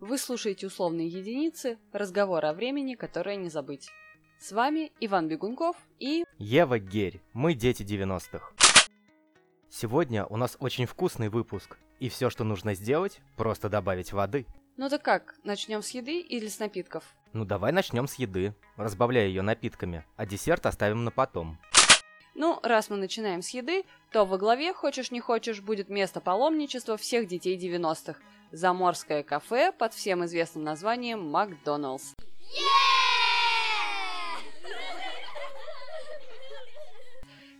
Вы слушаете условные единицы, разговор о времени, которое не забыть. С вами Иван Бегунков и... Ева Герь, мы дети 90-х. Сегодня у нас очень вкусный выпуск, и все, что нужно сделать, просто добавить воды. Ну так как, начнем с еды или с напитков? Ну давай начнем с еды, разбавляя ее напитками, а десерт оставим на потом. Ну, раз мы начинаем с еды, то во главе, хочешь не хочешь, будет место паломничества всех детей 90-х. Заморское кафе под всем известным названием Макдоналдс.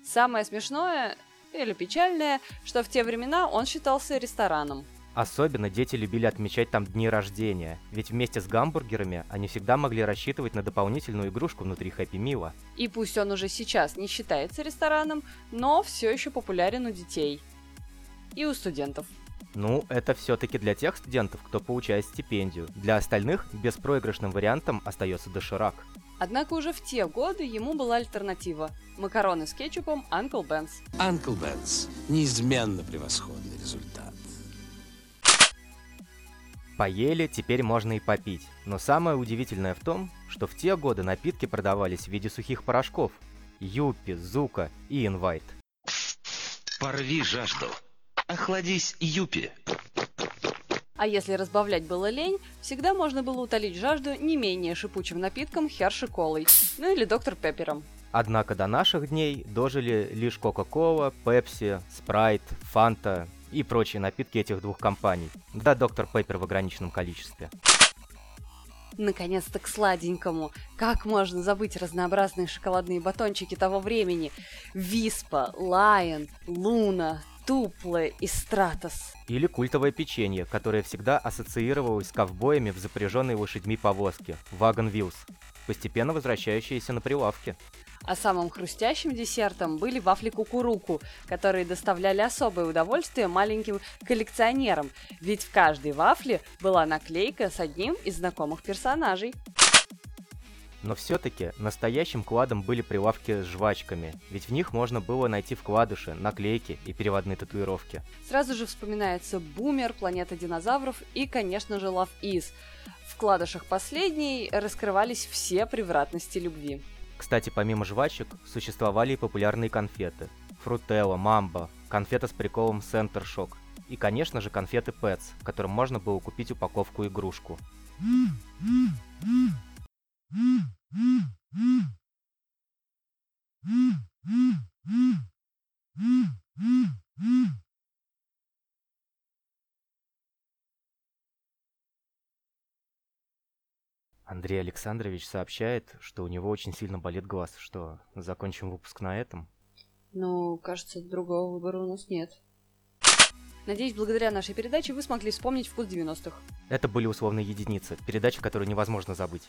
Самое смешное или печальное, что в те времена он считался рестораном. Особенно дети любили отмечать там дни рождения, ведь вместе с гамбургерами они всегда могли рассчитывать на дополнительную игрушку внутри Хэппи Мила. И пусть он уже сейчас не считается рестораном, но все еще популярен у детей и у студентов. Ну, это все-таки для тех студентов, кто получает стипендию. Для остальных беспроигрышным вариантом остается доширак. Однако уже в те годы ему была альтернатива – макароны с кетчупом Uncle Ben's. Uncle Ben's – неизменно превосходный результат. Поели, теперь можно и попить. Но самое удивительное в том, что в те годы напитки продавались в виде сухих порошков. Юппи, Зука и Инвайт. Порви жажду. Охладись, Юпи. А если разбавлять было лень, всегда можно было утолить жажду не менее шипучим напитком Херши Колой, ну или Доктор Пеппером. Однако до наших дней дожили лишь Кока-Кола, Пепси, Спрайт, Фанта и прочие напитки этих двух компаний. Да, Доктор Пеппер в ограниченном количестве. Наконец-то к сладенькому. Как можно забыть разнообразные шоколадные батончики того времени? Виспа, Лайон, Луна, Тупле и Стратос. Или культовое печенье, которое всегда ассоциировалось с ковбоями в запряженной лошадьми повозке – Вагон Вилс, постепенно возвращающиеся на прилавки. А самым хрустящим десертом были вафли кукуруку, которые доставляли особое удовольствие маленьким коллекционерам, ведь в каждой вафле была наклейка с одним из знакомых персонажей. Но все-таки настоящим кладом были прилавки с жвачками, ведь в них можно было найти вкладыши, наклейки и переводные татуировки. Сразу же вспоминается Бумер, Планета динозавров и, конечно же, Love Is. В вкладышах последней раскрывались все превратности любви. Кстати, помимо жвачек, существовали и популярные конфеты. Фрутелла, Мамба, конфета с приколом Center Shock и, конечно же, конфеты Pets, которым можно было купить упаковку-игрушку. Андрей Александрович сообщает, что у него очень сильно болит глаз. Что, закончим выпуск на этом? Ну, кажется, другого выбора у нас нет. Надеюсь, благодаря нашей передаче вы смогли вспомнить вкус 90-х. Это были условные единицы, передачи, которую невозможно забыть.